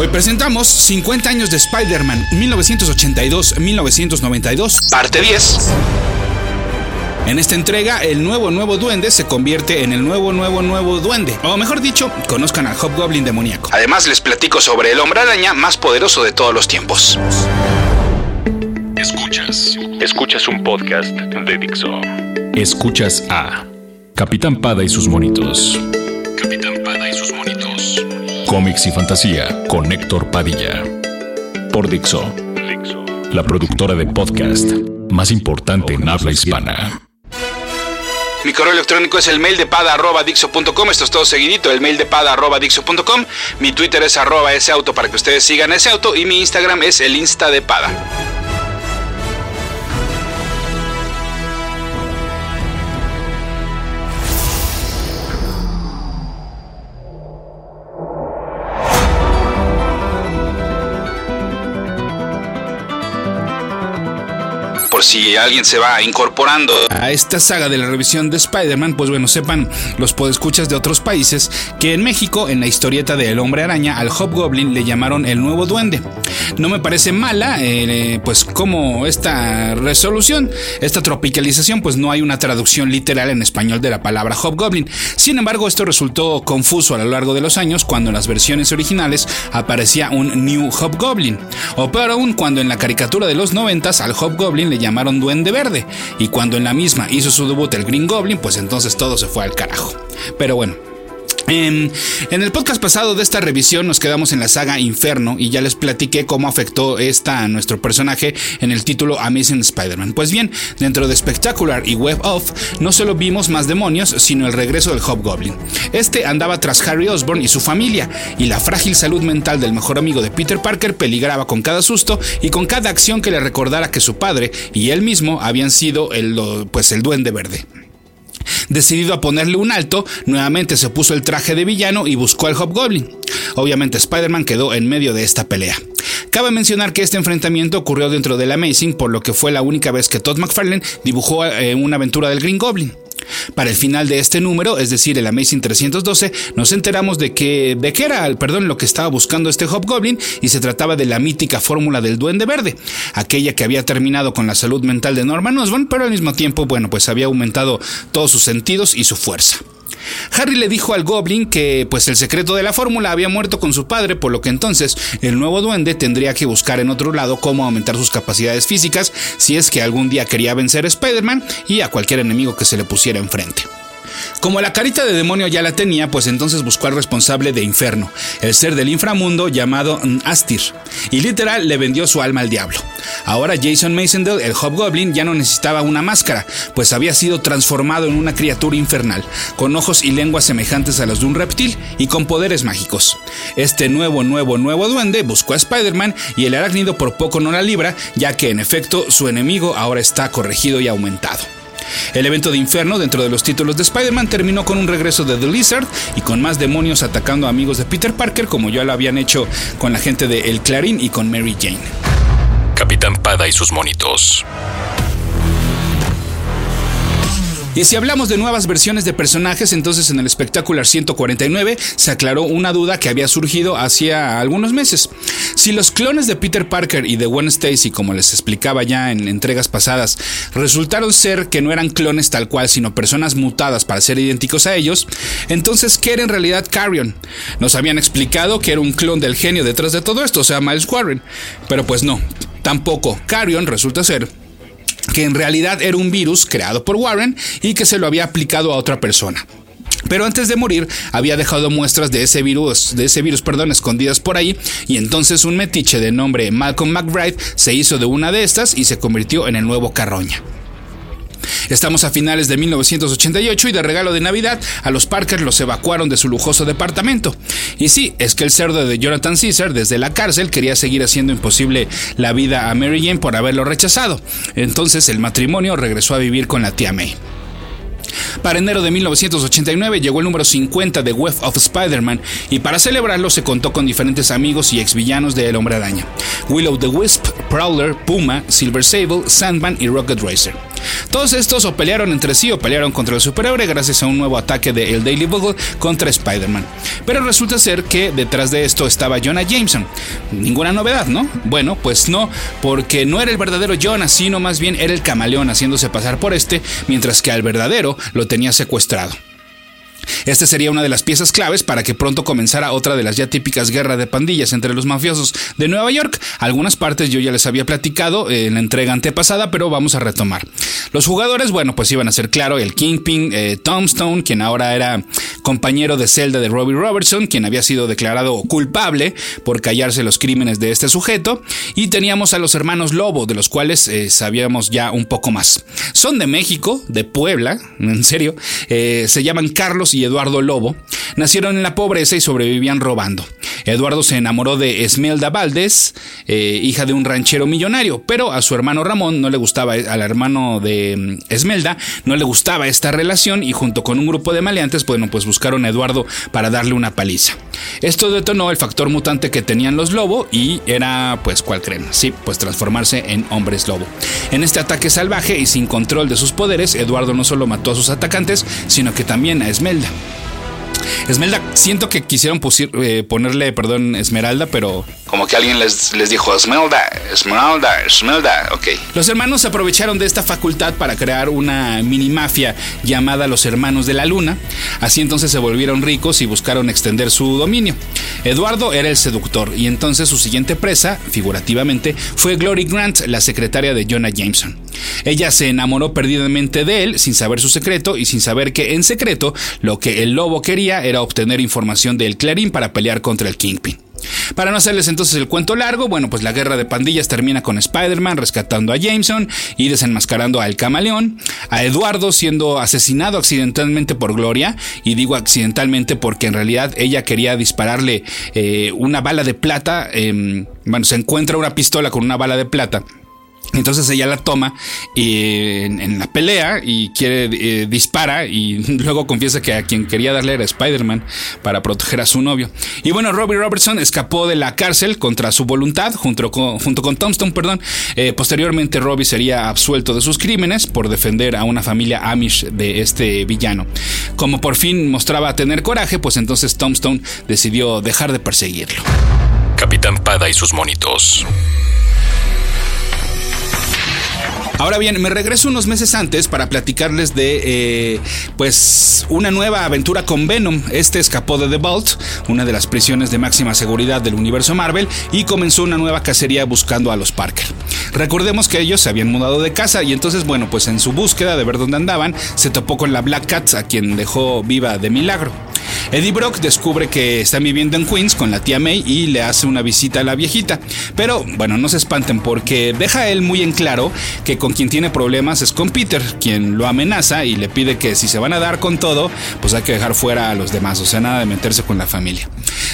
Hoy presentamos 50 años de Spider-Man 1982-1992, parte 10. En esta entrega, el nuevo nuevo duende se convierte en el nuevo nuevo nuevo duende. O mejor dicho, conozcan al Hobgoblin demoníaco. Además, les platico sobre el hombre araña más poderoso de todos los tiempos. Escuchas. Escuchas un podcast de Dixo. Escuchas a Capitán Pada y sus monitos. Capitán Cómics y fantasía con Héctor Padilla. Por Dixo. La productora de podcast más importante en habla hispana. Mi correo electrónico es el mail de pada arroba dixo.com. Esto es todo seguidito, el mail de pada arroba dixo.com. Mi Twitter es arroba ese auto para que ustedes sigan ese auto. Y mi Instagram es el Insta de pada. Si alguien se va incorporando a esta saga de la revisión de Spider-Man, pues bueno, sepan los podescuchas de otros países que en México, en la historieta de El Hombre Araña, al Hobgoblin le llamaron el Nuevo Duende. No me parece mala, eh, pues como esta resolución, esta tropicalización, pues no hay una traducción literal en español de la palabra Hobgoblin. Sin embargo, esto resultó confuso a lo largo de los años cuando en las versiones originales aparecía un New Hobgoblin, o peor aún cuando en la caricatura de los noventas al Hobgoblin le llamaron Duende Verde, y cuando en la misma hizo su debut el Green Goblin, pues entonces todo se fue al carajo. Pero bueno, en, el podcast pasado de esta revisión nos quedamos en la saga Inferno y ya les platiqué cómo afectó esta a nuestro personaje en el título Amazing Spider-Man. Pues bien, dentro de Spectacular y Web of no solo vimos más demonios, sino el regreso del Hobgoblin. Este andaba tras Harry Osborn y su familia, y la frágil salud mental del mejor amigo de Peter Parker peligraba con cada susto y con cada acción que le recordara que su padre y él mismo habían sido el, pues el duende verde. Decidido a ponerle un alto, nuevamente se puso el traje de villano y buscó al Hobgoblin. Obviamente Spider-Man quedó en medio de esta pelea. Cabe mencionar que este enfrentamiento ocurrió dentro del Amazing, por lo que fue la única vez que Todd McFarlane dibujó eh, una aventura del Green Goblin. Para el final de este número, es decir, el Amazing 312, nos enteramos de que, de era, perdón, lo que estaba buscando este Hobgoblin y se trataba de la mítica fórmula del Duende Verde, aquella que había terminado con la salud mental de Norman Osborn, pero al mismo tiempo, bueno, pues había aumentado todos sus sentidos y su fuerza. Harry le dijo al Goblin que pues el secreto de la fórmula había muerto con su padre, por lo que entonces el nuevo duende tendría que buscar en otro lado cómo aumentar sus capacidades físicas si es que algún día quería vencer a Spider-Man y a cualquier enemigo que se le pusiera enfrente. Como la carita de demonio ya la tenía, pues entonces buscó al responsable de Inferno, el ser del inframundo llamado Astir, y literal le vendió su alma al diablo. Ahora Jason Masondale, el Hobgoblin, ya no necesitaba una máscara, pues había sido transformado en una criatura infernal, con ojos y lenguas semejantes a los de un reptil y con poderes mágicos. Este nuevo, nuevo, nuevo duende buscó a Spider-Man y el arácnido por poco no la libra, ya que en efecto su enemigo ahora está corregido y aumentado. El evento de Inferno dentro de los títulos de Spider-Man terminó con un regreso de The Lizard y con más demonios atacando a amigos de Peter Parker como ya lo habían hecho con la gente de El Clarín y con Mary Jane. Capitán Pada y sus monitos. Y si hablamos de nuevas versiones de personajes, entonces en el Spectacular 149 se aclaró una duda que había surgido hacía algunos meses. Si los clones de Peter Parker y de Gwen Stacy, como les explicaba ya en entregas pasadas, resultaron ser que no eran clones tal cual, sino personas mutadas para ser idénticos a ellos, entonces ¿qué era en realidad Carrion? Nos habían explicado que era un clon del genio detrás de todo esto, o sea, Miles Warren, pero pues no, tampoco. Carrion resulta ser que en realidad era un virus creado por Warren y que se lo había aplicado a otra persona. Pero antes de morir había dejado muestras de ese virus, de ese virus, perdón, escondidas por ahí, y entonces un metiche de nombre Malcolm McBride se hizo de una de estas y se convirtió en el nuevo Carroña. Estamos a finales de 1988 y de regalo de Navidad a los Parker los evacuaron de su lujoso departamento. Y sí, es que el cerdo de Jonathan Caesar desde la cárcel quería seguir haciendo imposible la vida a Mary Jane por haberlo rechazado. Entonces el matrimonio regresó a vivir con la tía May. Para enero de 1989 llegó el número 50 de Web of Spider-Man y para celebrarlo se contó con diferentes amigos y exvillanos de El Hombre Araña. Willow the Wisp, Prowler, Puma, Silver Sable, Sandman y Rocket Racer. Todos estos o pelearon entre sí o pelearon contra el superhéroe gracias a un nuevo ataque de El Daily Bugle contra Spider-Man. Pero resulta ser que detrás de esto estaba Jonah Jameson. Ninguna novedad, ¿no? Bueno, pues no, porque no era el verdadero Jonah, sino más bien era el camaleón haciéndose pasar por este, mientras que al verdadero lo tenía secuestrado. Este sería una de las piezas claves para que pronto comenzara otra de las ya típicas guerras de pandillas entre los mafiosos de Nueva York. Algunas partes yo ya les había platicado en la entrega antepasada, pero vamos a retomar. Los jugadores, bueno, pues iban a ser claro el Kingpin, eh, Tombstone, quien ahora era compañero de celda de Robbie Robertson, quien había sido declarado culpable por callarse los crímenes de este sujeto, y teníamos a los hermanos Lobo, de los cuales eh, sabíamos ya un poco más. Son de México, de Puebla, en serio, eh, se llaman Carlos y Eduardo Lobo, nacieron en la pobreza y sobrevivían robando. Eduardo se enamoró de Esmelda Valdés, eh, hija de un ranchero millonario, pero a su hermano Ramón no le gustaba, al hermano de mm, Esmelda, no le gustaba esta relación y junto con un grupo de maleantes, bueno, pues buscaron a Eduardo para darle una paliza. Esto detonó el factor mutante que tenían los lobo y era, pues, ¿cuál creen? Sí, pues transformarse en hombres lobo. En este ataque salvaje y sin control de sus poderes, Eduardo no solo mató a sus atacantes, sino que también a Esmelda. Esmelda, siento que quisieron eh, ponerle, perdón, Esmeralda, pero como que alguien les, les dijo Esmeralda, Esmeralda, Esmeralda, ok. Los hermanos aprovecharon de esta facultad para crear una mini mafia llamada los Hermanos de la Luna. Así entonces se volvieron ricos y buscaron extender su dominio. Eduardo era el seductor y entonces su siguiente presa, figurativamente, fue Glory Grant, la secretaria de Jonah Jameson. Ella se enamoró perdidamente de él sin saber su secreto y sin saber que en secreto lo que el lobo quería era obtener información del Clarín para pelear contra el Kingpin. Para no hacerles entonces el cuento largo, bueno, pues la guerra de pandillas termina con Spider-Man rescatando a Jameson y desenmascarando al camaleón, a Eduardo siendo asesinado accidentalmente por Gloria, y digo accidentalmente porque en realidad ella quería dispararle eh, una bala de plata, em, bueno, se encuentra una pistola con una bala de plata entonces ella la toma en, la pelea y quiere eh, dispara y luego confiesa que a quien quería darle era Spider-Man para proteger a su novio. Y bueno, Robbie Robertson escapó de la cárcel contra su voluntad junto con, junto con perdón. Eh, posteriormente Robbie sería absuelto de sus crímenes por defender a una familia Amish de este villano. Como por fin mostraba tener coraje, pues entonces Tombstone decidió dejar de perseguirlo. Capitán Pada y sus monitos. Ahora bien, me regreso unos meses antes para platicarles de eh, pues una nueva aventura con Venom. Este escapó de The Vault, una de las prisiones de máxima seguridad del universo Marvel, y comenzó una nueva cacería buscando a los Parker. Recordemos que ellos se habían mudado de casa y entonces, bueno, pues en su búsqueda de ver dónde andaban, se topó con la Black Cat, a quien dejó viva de milagro. Eddie Brock descubre que está viviendo en Queens con la tía May y le hace una visita a la viejita. Pero bueno, no se espanten porque deja él muy en claro que con quien tiene problemas es con Peter, quien lo amenaza y le pide que si se van a dar con todo, pues hay que dejar fuera a los demás, o sea, nada de meterse con la familia.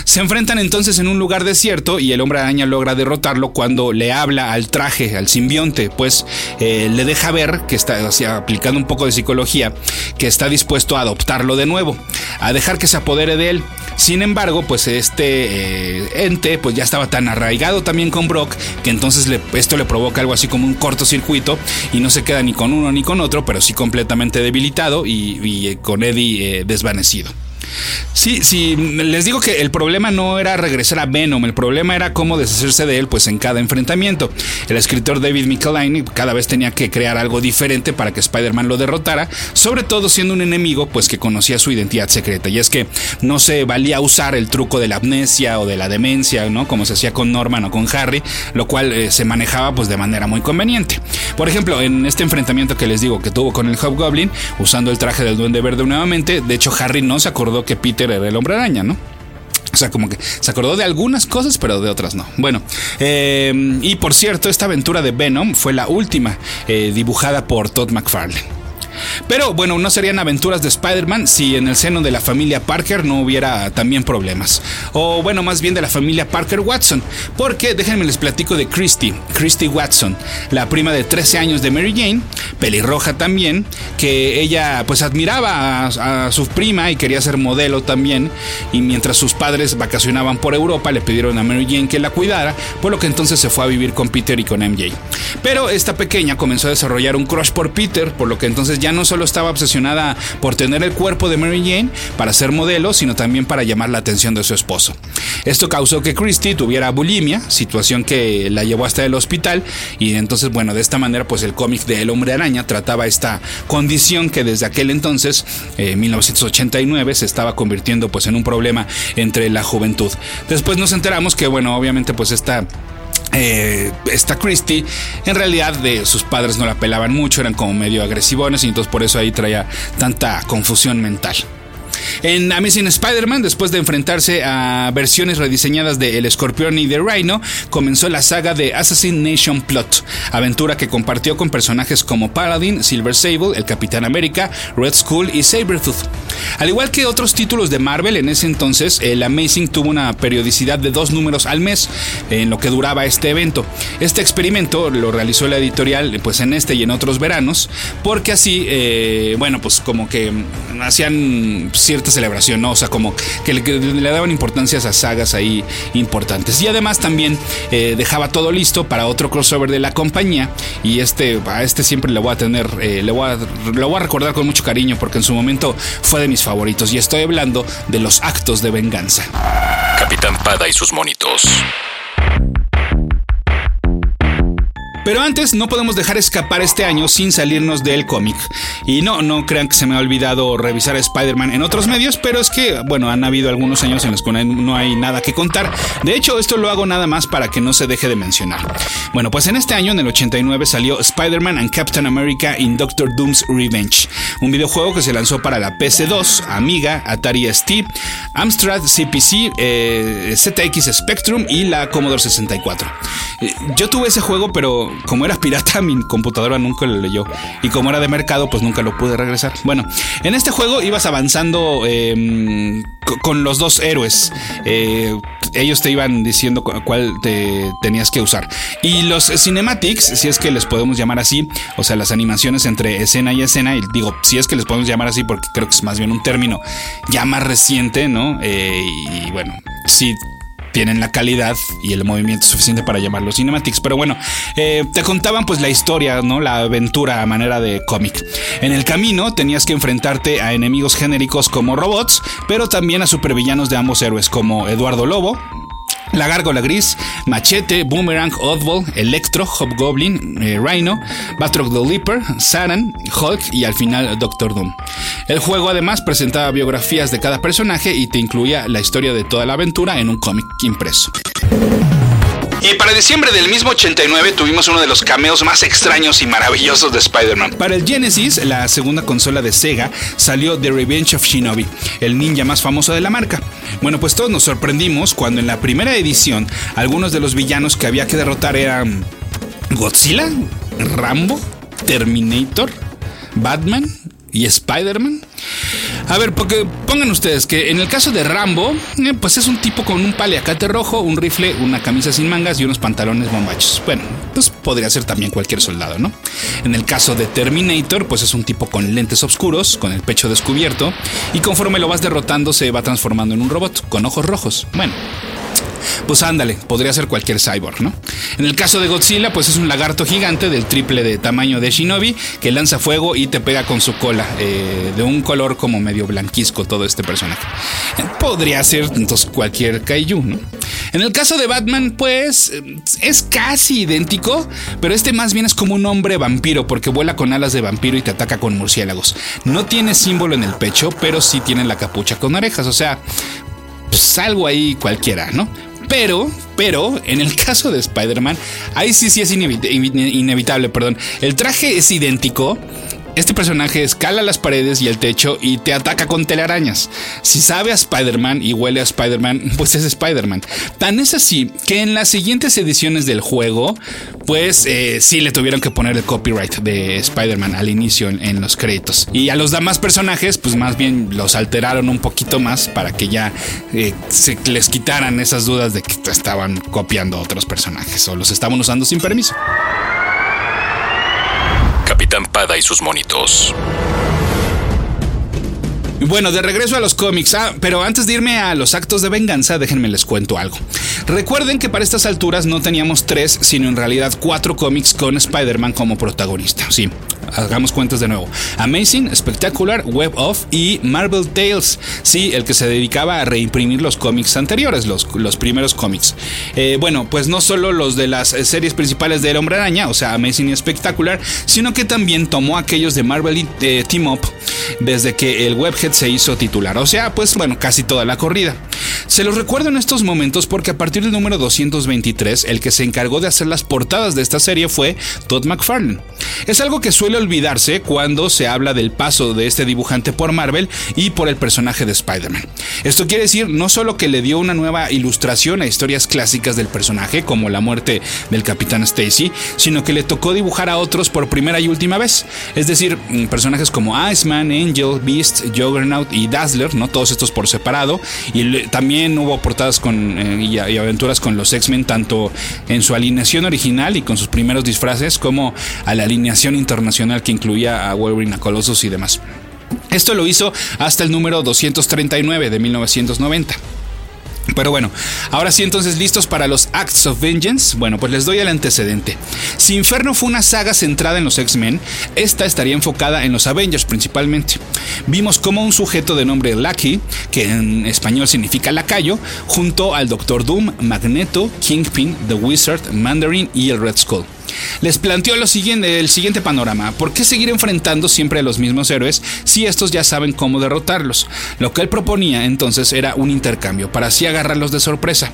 Se enfrentan entonces en un lugar desierto y el hombre araña logra derrotarlo cuando le habla al traje, al simbionte, pues eh, le deja ver que está, aplicando un poco de psicología, que está dispuesto a adoptarlo de nuevo, a dejar que se apodere de él. Sin embargo, pues este eh, ente pues ya estaba tan arraigado también con Brock que entonces esto le provoca algo así como un cortocircuito y no se queda ni con uno ni con otro, pero sí completamente debilitado y, eh, con Eddie desvanecido. Sí, sí, les digo que el problema no era regresar a Venom, el problema era cómo deshacerse de él pues en cada enfrentamiento. El escritor David Michelinie cada vez tenía que crear algo diferente para que Spider-Man lo derrotara, sobre todo siendo un enemigo pues que conocía su identidad secreta. Y es que no se valía usar el truco de la amnesia o de la demencia, ¿no? Como se hacía con Norman o con Harry, lo cual eh, se manejaba pues de manera muy conveniente. Por ejemplo, en este enfrentamiento que les digo que tuvo con el Hobgoblin, usando el traje del Duende Verde nuevamente, de hecho Harry no se acordó que Peter era el hombre araña, ¿no? O sea, como que se acordó de algunas cosas, pero de otras no. Bueno, eh, y por cierto, esta aventura de Venom fue la última eh, dibujada por Todd McFarlane. Pero bueno, no serían aventuras de Spider-Man si en el seno de la familia Parker no hubiera también problemas. O bueno, más bien de la familia Parker Watson. Porque déjenme les platico de Christy, Christy Watson, la prima de 13 años de Mary Jane, pelirroja también, que ella pues admiraba a, su prima y quería ser modelo también, y mientras sus padres vacacionaban por Europa le pidieron a Mary Jane que la cuidara, por lo que entonces se fue a vivir con Peter y con MJ. Pero esta pequeña comenzó a desarrollar un crush por Peter, por lo que entonces ya no solo estaba obsesionada por tener el cuerpo de Mary Jane para ser modelo, sino también para llamar la atención de su esposo. Esto causó que Christie tuviera bulimia, situación que la llevó hasta el hospital y entonces bueno, de esta manera pues el cómic de El Hombre Araña trataba esta condición que desde aquel entonces, eh, 1989, se estaba convirtiendo pues en un problema entre la juventud. Después nos enteramos que bueno, obviamente pues esta eh, esta Christie, en realidad de sus padres no la pelaban mucho, eran como medio agresivones y entonces por eso ahí traía tanta confusión mental. En Amazing Spider-Man, después de enfrentarse a versiones rediseñadas de El Escorpión y de Rhino, comenzó la saga de Assassination Plot, aventura que compartió con personajes como Paladin, Silver Sable, el Capitán América, Red Skull y Sabretooth. Al igual que otros títulos de Marvel en ese entonces, el Amazing tuvo una periodicidad de dos números al mes en lo que duraba este evento. Este experimento lo realizó la editorial pues en este y en otros veranos, porque así, eh, bueno, pues como que hacían cierta celebración, ¿no? O sea, como que le, daban importancia a sagas ahí importantes. Y además también eh, dejaba todo listo para otro crossover de la compañía. Y este, a este siempre le voy a tener, eh, le voy a, lo voy a recordar con mucho cariño porque en su momento fue de mis favoritos. Y estoy hablando de los actos de venganza. Capitán Pada y sus monitos. Pero antes no podemos dejar escapar este año sin salirnos del cómic. Y no, no crean que se me ha olvidado revisar a Spider-Man en otros medios, pero es que, bueno, han habido algunos años en los que no hay nada que contar. De hecho, esto lo hago nada más para que no se deje de mencionar. Bueno, pues en este año, en el 89, salió Spider-Man and Captain America in Doctor Doom's Revenge, un videojuego que se lanzó para la PC2, Amiga, Atari ST, Amstrad CPC, eh, ZX Spectrum y la Commodore 64. Eh, yo tuve ese juego, pero como era pirata, mi computadora nunca lo leyó. Y como era de mercado, pues nunca lo pude regresar. Bueno, en este juego ibas avanzando em, con los dos héroes. Eh, ellos te iban diciendo cuál te tenías que usar. Y los cinematics, si es que les podemos llamar así, o sea, las animaciones entre escena y escena, y digo, si es que les podemos llamar así, porque creo que es más bien un término ya más reciente, ¿no? Eh, y bueno, sí tienen la calidad y el movimiento suficiente para llamarlo cinematics. Pero bueno, eh, te contaban pues la historia, ¿no? La aventura a manera de cómic. En el camino tenías que enfrentarte a enemigos genéricos como robots, pero también a supervillanos de ambos héroes como Eduardo Lobo, la Gárgola Gris, Machete, Boomerang, Oddball, Electro, Hobgoblin, eh, Rhino, Batroc the Leaper, Saran, Hulk y al final Doctor Doom. El juego además presentaba biografías de cada personaje y te incluía la historia de toda la aventura en un cómic impreso. Y para diciembre del mismo 89 tuvimos uno de los cameos más extraños y maravillosos de Spider-Man. Para el Genesis, la segunda consola de Sega, salió The Revenge of Shinobi, el ninja más famoso de la marca. Bueno, pues todos nos sorprendimos cuando en la primera edición algunos de los villanos que había que derrotar eran Godzilla, Rambo, Terminator, Batman y Spider-Man. A ver, porque pongan ustedes que en el caso de Rambo, eh, pues es un tipo con un paliacate rojo, un rifle, una camisa sin mangas y unos pantalones bombachos. Bueno, pues podría ser también cualquier soldado, ¿no? En el caso de Terminator, pues es un tipo con lentes oscuros, con el pecho descubierto, y conforme lo vas derrotando se va transformando en un robot con ojos rojos. Bueno, pues ándale, podría ser cualquier cyborg, ¿no? En el caso de Godzilla, pues es un lagarto gigante del triple de tamaño de Shinobi que lanza fuego y te pega con su cola, eh, de un color como medio blanquisco todo este personaje. Podría ser entonces cualquier kaiju, ¿no? En el caso de Batman, pues es casi idéntico, pero este más bien es como un hombre vampiro porque vuela con alas de vampiro y te ataca con murciélagos. No tiene símbolo en el pecho, pero sí tiene la capucha con orejas, o sea, pues ahí cualquiera, ¿no? Pero, pero, en el caso de Spider-Man, ahí sí, sí es inevitable, perdón. El traje es idéntico, este personaje escala las paredes y el techo y te ataca con telarañas. Si sabe a Spider-Man y huele a Spider-Man, pues es Spider-Man. Tan es así que en las siguientes ediciones del juego, pues eh, sí le tuvieron que poner el copyright de Spider-Man al inicio en, los créditos. Y a los demás personajes, pues más bien los alteraron un poquito más para que ya eh, se les quitaran esas dudas de que estaban copiando otros personajes o los estaban usando sin permiso. Capitán Pada y sus monitos. Bueno, de regreso a los cómics, ah, pero antes de irme a los actos de venganza, déjenme les cuento algo. Recuerden que para estas alturas no teníamos tres, sino en realidad cuatro cómics con Spider-Man como protagonista. Sí, hagamos cuentas de nuevo. Amazing, Spectacular, Web of y Marvel Tales. Sí, el que se dedicaba a reimprimir los cómics anteriores, los, los primeros cómics. Eh, bueno, pues no solo los de las series principales de El Hombre Araña, o sea, Amazing y Spectacular, sino que también tomó aquellos de Marvel eh, Team Up desde que el Webhead se hizo titular. O sea, pues bueno, casi toda la corrida. Se los recuerdo en estos momentos porque a partir del número 223, el que se encargó de hacer las portadas de esta serie fue Todd McFarlane. Es algo que suele olvidarse cuando se habla del paso de este dibujante por Marvel y por el personaje de Spider-Man. Esto quiere decir no solo que le dio una nueva ilustración a historias clásicas del personaje, como la muerte del Capitán Stacy, sino que le tocó dibujar a otros por primera y última vez. Es decir, mm, personajes como Iceman, Angel, Beast, Juggernaut y Dazzler, ¿no? Todos estos por separado. Y también hubo portadas con, eh, y, y aventuras con los X-Men, tanto en su alineación original y con sus primeros disfraces, como a la alineación internacional que incluía a Wolverine, a Colossus y demás. Esto lo hizo hasta el número 239 de 1990. Pero bueno, ahora sí entonces listos para los Acts of Vengeance. Bueno, pues les doy el antecedente. Si Inferno fue una saga centrada en los X-Men, esta estaría enfocada en los Avengers principalmente. Vimos como un sujeto de nombre Lucky, que en español significa lacayo, junto al Doctor Doom, Magneto, Kingpin, The Wizard, Mandarin y el Red Skull les planteó lo siguiente, el siguiente panorama. ¿Por qué seguir enfrentando siempre a los mismos héroes si estos ya saben cómo derrotarlos? Lo que él proponía entonces era un intercambio para así agarrarlos de sorpresa.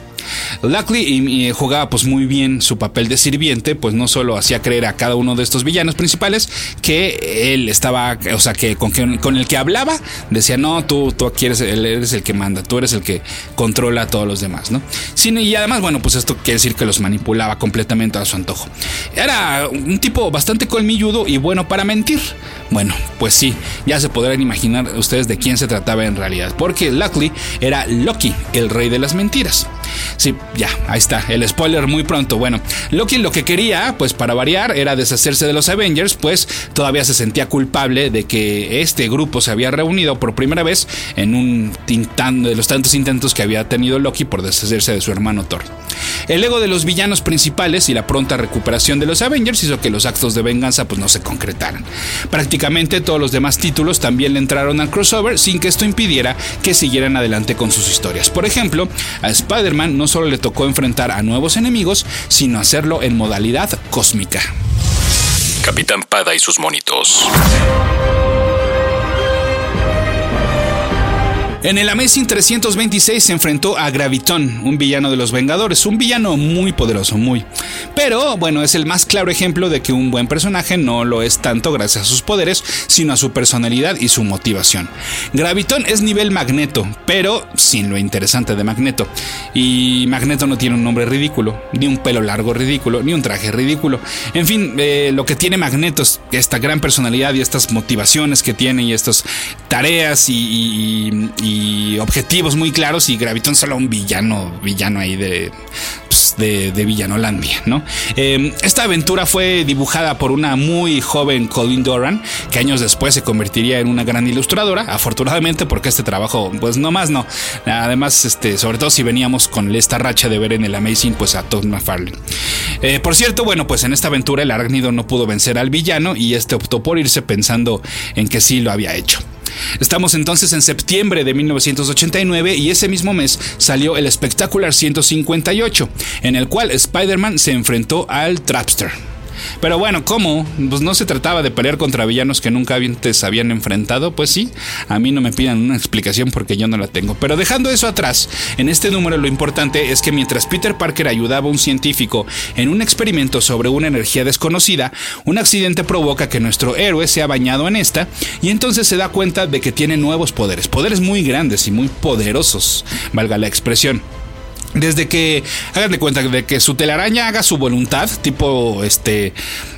Luckily jugaba pues muy bien su papel de sirviente, pues no solo hacía creer a cada uno de estos villanos principales que él estaba, o sea, que con, con el que hablaba decía, no, tú, tú aquí eres, eres el que manda, tú eres el que controla a todos los demás, ¿no? y además, bueno, pues esto quiere decir que los manipulaba completamente a su antojo. Era un tipo bastante colmilludo y bueno para mentir. Bueno, pues sí, ya se podrán imaginar ustedes de quién se trataba en realidad, porque Luckily era Loki, el rey de las mentiras. Sí, ya, ahí está, el spoiler muy pronto. Bueno, Loki lo que quería, pues para variar, era deshacerse de los Avengers, pues todavía se sentía culpable de que este grupo se había reunido por primera vez en un tintán de los tantos intentos que había tenido Loki por deshacerse de su hermano Thor. El ego de los villanos principales y la pronta recuperación de los Avengers hizo que los actos de venganza pues no se concretaran. Prácticamente todos los demás títulos también le entraron al crossover sin que esto impidiera que siguieran adelante con sus historias. Por ejemplo, a Spider-Man no solo le tocó enfrentar a nuevos enemigos, sino hacerlo en modalidad cósmica. Capitán Pada y sus monitos. En el Amazing 326 se enfrentó a Graviton, un villano de los Vengadores, un villano muy poderoso, muy. Pero bueno, es el más claro ejemplo de que un buen personaje no lo es tanto gracias a sus poderes, sino a su personalidad y su motivación. Graviton es nivel Magneto, pero sin lo interesante de Magneto. Y Magneto no tiene un nombre ridículo, ni un pelo largo ridículo, ni un traje ridículo. En fin, eh, lo que tiene Magneto es esta gran personalidad y estas motivaciones que tiene y estas tareas y objetivos muy claros y Graviton solo un villano, villano ahí de, pues, de, Villanolandia, ¿no? Em, esta aventura fue dibujada por una muy joven Colin Doran, que años después se convertiría en una gran ilustradora, afortunadamente porque este trabajo, pues no más no. Además, este, sobre todo si veníamos con esta racha de ver en el Amazing, pues a Todd McFarlane. Eh, por cierto, bueno, pues en esta aventura el arácnido no pudo vencer al villano y este optó por irse pensando en que sí lo había hecho. Estamos entonces en septiembre de 1989 y ese mismo mes salió el Spectacular 158, en el cual Spider-Man se enfrentó al Trapster. Pero bueno, ¿cómo? Pues no se trataba de pelear contra villanos que nunca antes habían enfrentado, pues sí, a mí no me pidan una explicación porque yo no la tengo. Pero dejando eso atrás, en este número lo importante es que mientras Peter Parker ayudaba a un científico en un experimento sobre una energía desconocida, un accidente provoca que nuestro héroe sea bañado en esta y entonces se da cuenta de que tiene nuevos poderes, poderes muy grandes y muy poderosos, valga la expresión. Desde que, hagan de cuenta de que su telaraña haga su voluntad, tipo este,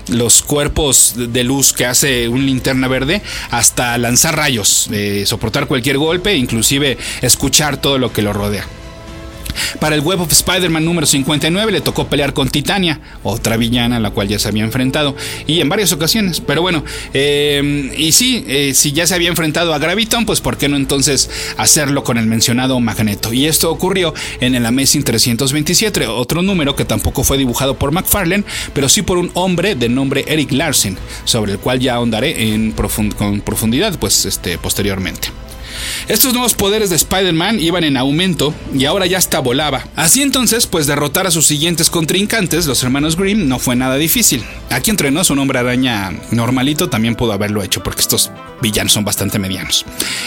los cuerpos de luz que hace un linterna verde, hasta lanzar rayos, soportar cualquier golpe, inclusive escuchar todo lo que lo rodea. Para el Web of Spider-Man número 59 le tocó pelear con Titania, otra villana a la cual ya se había enfrentado, y en varias ocasiones. Pero bueno, eh, y sí, eh, si ya se había enfrentado a Graviton, pues ¿por qué no entonces hacerlo con el mencionado Magneto? Y esto ocurrió en el Amazing 327, otro número que tampoco fue dibujado por McFarlane, pero sí por un hombre de nombre Eric Larsen, sobre el cual ya ahondaré en con profundidad pues, este, posteriormente. Estos nuevos poderes de Spider-Man iban en aumento y ahora ya hasta volaba. Así entonces, pues derrotar a sus siguientes contrincantes, los hermanos Grimm, no fue nada difícil. Aquí entrenó su hombre araña normalito, también pudo haberlo hecho porque estos villanos son bastante medianos.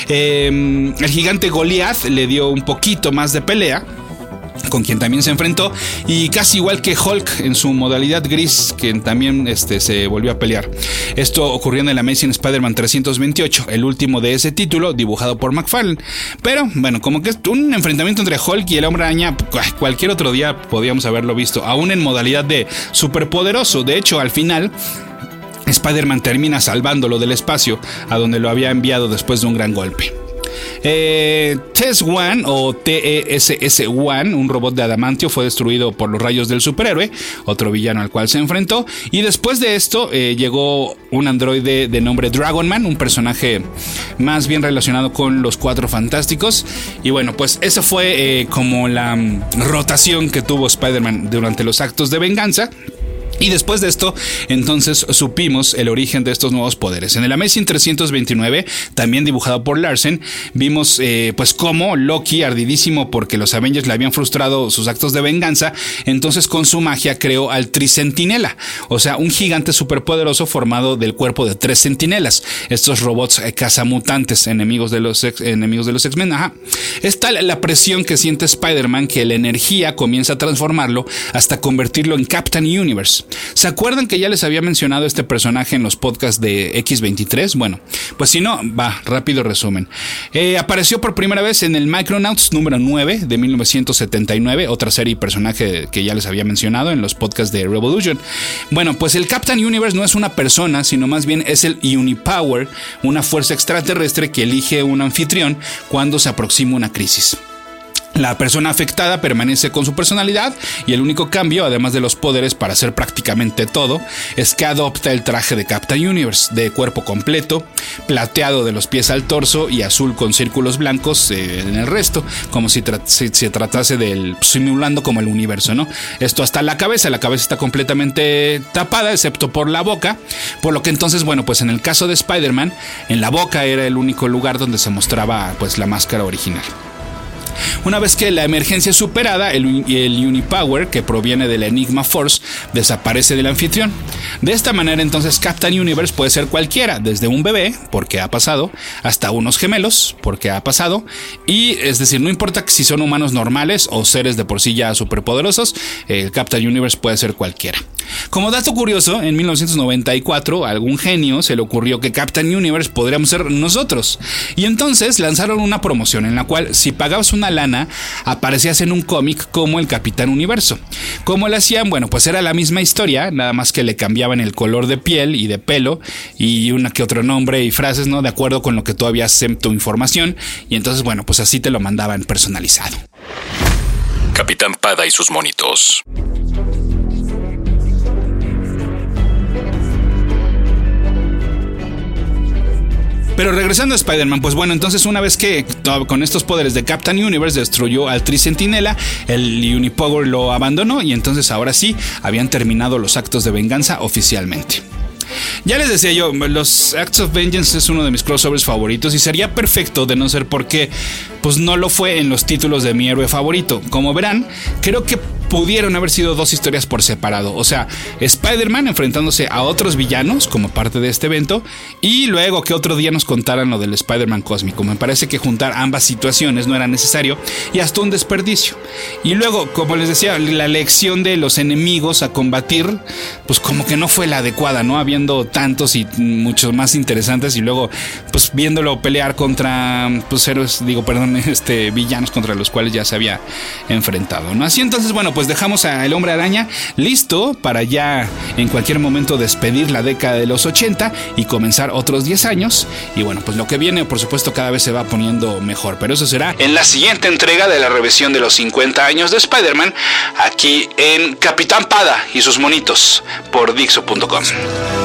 Em, el gigante Goliath le dio un poquito más de pelea con quien también se enfrentó, y casi igual que Hulk en su modalidad gris, quien también este, se volvió a pelear. Esto ocurrió en el Amazing Spider-Man 328, el último de ese título, dibujado por McFarlane. Pero bueno, como que un enfrentamiento entre Hulk y el hombre araña, cualquier otro día podíamos haberlo visto, aún en modalidad de superpoderoso. De hecho, al final, Spider-Man termina salvándolo del espacio, a donde lo había enviado después de un gran golpe. Eh, TES-1 o TESS-1, un robot de adamantio, fue destruido por los rayos del superhéroe, otro villano al cual se enfrentó. Y después de esto eh, llegó un androide de nombre Dragonman, un personaje más bien relacionado con los cuatro fantásticos. Y bueno, pues esa fue eh, como la mm, rotación que tuvo Spider-Man durante los actos de venganza. Y después de esto, entonces supimos el origen de estos nuevos poderes. En el Amazing 329, también dibujado por Larsen, vimos eh, pues cómo Loki, ardidísimo porque los Avengers le habían frustrado sus actos de venganza, entonces con su magia creó al Tricentinela, o sea, un gigante superpoderoso formado del cuerpo de tres centinelas, estos robots eh, cazamutantes, enemigos de los enemigos de los X-Men. Es tal la presión que siente Spider-Man que la energía comienza a transformarlo hasta convertirlo en Captain Universe. ¿Se acuerdan que ya les había mencionado este personaje en los podcasts de X23? Bueno, pues si no, va, rápido resumen. Eh, apareció por primera vez en el Micronauts número 9 de 1979, otra serie y personaje que ya les había mencionado en los podcasts de Revolution. Bueno, pues el Captain Universe no es una persona, sino más bien es el Unipower, una fuerza extraterrestre que elige un anfitrión cuando se aproxima una crisis. La persona afectada permanece con su personalidad y el único cambio, además de los poderes para hacer prácticamente todo, es que adopta el traje de Captain Universe, de cuerpo completo, plateado de los pies al torso y azul con círculos blancos eh, en el resto, como si, se tratase del simulando como el universo, ¿no? Esto hasta la cabeza, la cabeza está completamente tapada, excepto por la boca, por lo que entonces, bueno, pues en el caso de Spider-Man, en la boca era el único lugar donde se mostraba pues la máscara original. Una vez que la emergencia es superada, el, Unipower, que proviene del Enigma Force, desaparece del anfitrión. De esta manera entonces Captain Universe puede ser cualquiera, desde un bebé, porque ha pasado, hasta unos gemelos, porque ha pasado, y es decir, no importa si son humanos normales o seres de por sí ya superpoderosos, el Captain Universe puede ser cualquiera. Como dato curioso, en 1994 a algún genio se le ocurrió que Captain Universe podríamos ser nosotros, y entonces lanzaron una promoción en la cual si pagabas una lana, aparecías en un cómic como el Capitán Universo. ¿Cómo lo hacían? Bueno, pues era la misma historia, nada más que le cambiaban el color de piel y de pelo y una que otro nombre y frases, ¿no? De acuerdo con lo que tú habías tu información. Y entonces, bueno, pues así te lo mandaban personalizado. Capitán Pada y sus monitos. Pero regresando a Spider-Man, pues bueno, entonces una vez que con estos poderes de Captain Universe destruyó al Tricentinela, el Unipower lo abandonó y entonces ahora sí habían terminado los actos de venganza oficialmente. Ya les decía yo, los Acts of Vengeance es uno de mis crossovers favoritos y sería perfecto de no ser porque pues no lo fue en los títulos de mi héroe favorito. Como verán, creo que pudieron haber sido dos historias por separado. O sea, Spider-Man enfrentándose a otros villanos como parte de este evento y luego que otro día nos contaran lo del Spider-Man cósmico. Me parece que juntar ambas situaciones no era necesario y hasta un desperdicio. Y luego, como les decía, la elección de los enemigos a combatir, pues como que no fue la adecuada, ¿no? Habiendo tantos y muchos más interesantes y luego, pues viéndolo pelear contra, pues héroes, digo, perdón, este, villanos contra los cuales ya se había enfrentado, ¿no? Así entonces, bueno, pues pues dejamos a El Hombre Araña listo para ya en cualquier momento despedir la década de los 80 y comenzar otros 10 años. Y bueno, pues lo que viene, por supuesto, cada vez se va poniendo mejor. Pero eso será en la siguiente entrega de la revisión de los 50 años de Spider-Man, aquí en Capitán Pada y sus monitos por Dixo.com.